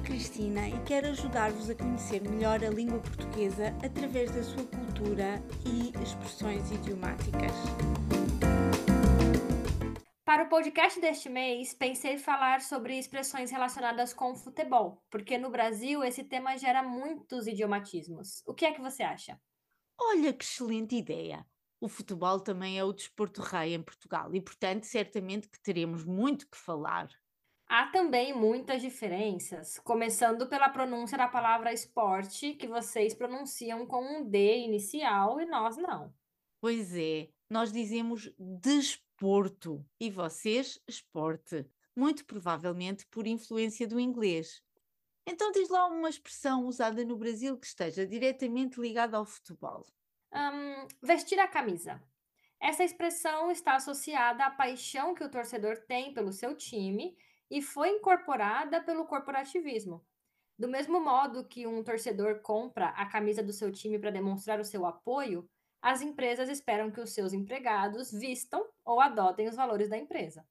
Cristina e quero ajudar-vos a conhecer melhor a língua portuguesa através da sua cultura e expressões idiomáticas. Para o podcast deste mês, pensei em falar sobre expressões relacionadas com o futebol, porque no Brasil esse tema gera muitos idiomatismos. O que é que você acha? Olha que excelente ideia! O futebol também é o desporto rei em Portugal e, portanto, certamente que teremos muito que falar. Há também muitas diferenças, começando pela pronúncia da palavra esporte, que vocês pronunciam com um D inicial e nós não. Pois é, nós dizemos desporto e vocês esporte, muito provavelmente por influência do inglês. Então diz lá uma expressão usada no Brasil que esteja diretamente ligada ao futebol. Um, vestir a camisa. Essa expressão está associada à paixão que o torcedor tem pelo seu time e foi incorporada pelo corporativismo. Do mesmo modo que um torcedor compra a camisa do seu time para demonstrar o seu apoio, as empresas esperam que os seus empregados vistam ou adotem os valores da empresa.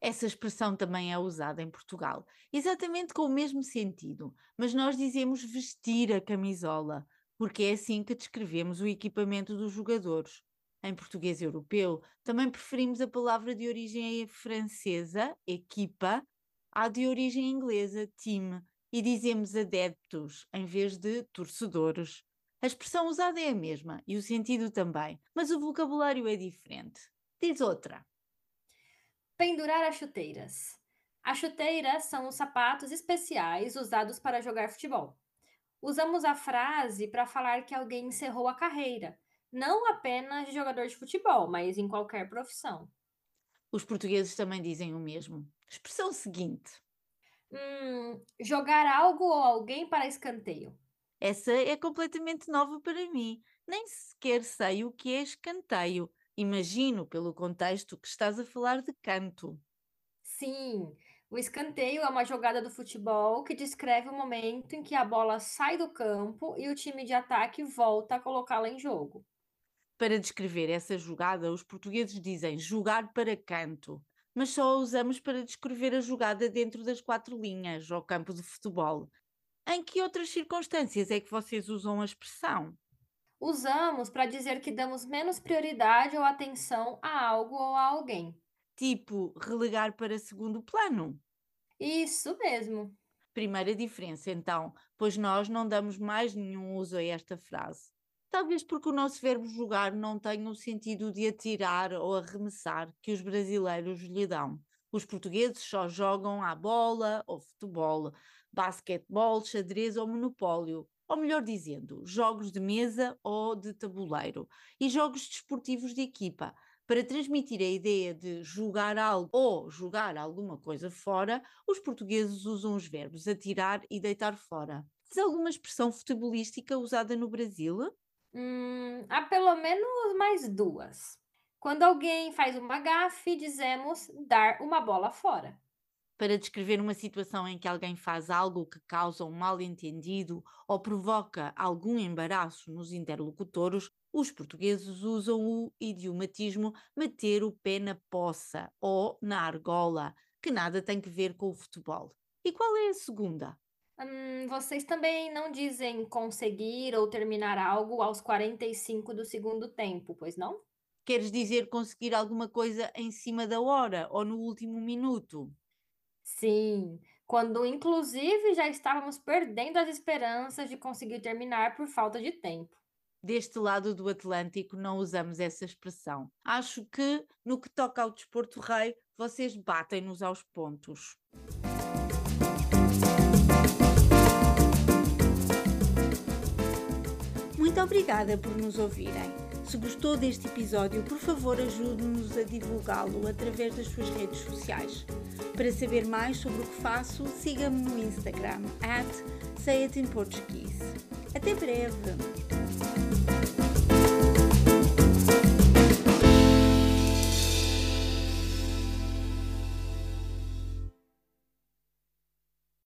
Essa expressão também é usada em Portugal, exatamente com o mesmo sentido, mas nós dizemos vestir a camisola, porque é assim que descrevemos o equipamento dos jogadores. Em português europeu, também preferimos a palavra de origem francesa, equipa, à de origem inglesa, team, e dizemos adeptos em vez de torcedores. A expressão usada é a mesma e o sentido também, mas o vocabulário é diferente. Diz outra. Pendurar as chuteiras. As chuteiras são os sapatos especiais usados para jogar futebol. Usamos a frase para falar que alguém encerrou a carreira, não apenas de jogador de futebol, mas em qualquer profissão. Os portugueses também dizem o mesmo. Expressão seguinte: hum, jogar algo ou alguém para escanteio. Essa é completamente nova para mim. Nem sequer sei o que é escanteio. Imagino, pelo contexto, que estás a falar de canto. Sim, o escanteio é uma jogada do futebol que descreve o momento em que a bola sai do campo e o time de ataque volta a colocá-la em jogo. Para descrever essa jogada, os portugueses dizem jogar para canto, mas só a usamos para descrever a jogada dentro das quatro linhas, ao campo de futebol. Em que outras circunstâncias é que vocês usam a expressão? Usamos para dizer que damos menos prioridade ou atenção a algo ou a alguém. Tipo, relegar para segundo plano. Isso mesmo. Primeira diferença, então, pois nós não damos mais nenhum uso a esta frase. Talvez porque o nosso verbo jogar não tenha o sentido de atirar ou arremessar que os brasileiros lhe dão. Os portugueses só jogam à bola ou futebol, basquetebol, xadrez ou monopólio, ou melhor dizendo, jogos de mesa ou de tabuleiro, e jogos desportivos de equipa. Para transmitir a ideia de jogar algo ou jogar alguma coisa fora, os portugueses usam os verbos atirar e deitar fora. Tens alguma expressão futebolística usada no Brasil? Hum, há pelo menos mais duas. Quando alguém faz uma gafe, dizemos dar uma bola fora para descrever uma situação em que alguém faz algo que causa um mal-entendido ou provoca algum embaraço nos interlocutores, os portugueses usam o idiomatismo meter o pé na poça ou na argola, que nada tem que ver com o futebol. E qual é a segunda? Hum, vocês também não dizem conseguir ou terminar algo aos 45 do segundo tempo, pois não? Queres dizer conseguir alguma coisa em cima da hora ou no último minuto? Sim, quando inclusive já estávamos perdendo as esperanças de conseguir terminar por falta de tempo. Deste lado do Atlântico não usamos essa expressão. Acho que, no que toca ao desporto rei, vocês batem-nos aos pontos. Muito obrigada por nos ouvirem. Se gostou deste episódio, por favor ajude-nos a divulgá-lo através das suas redes sociais. Para saber mais sobre o que faço, siga-me no Instagram, at. Até breve!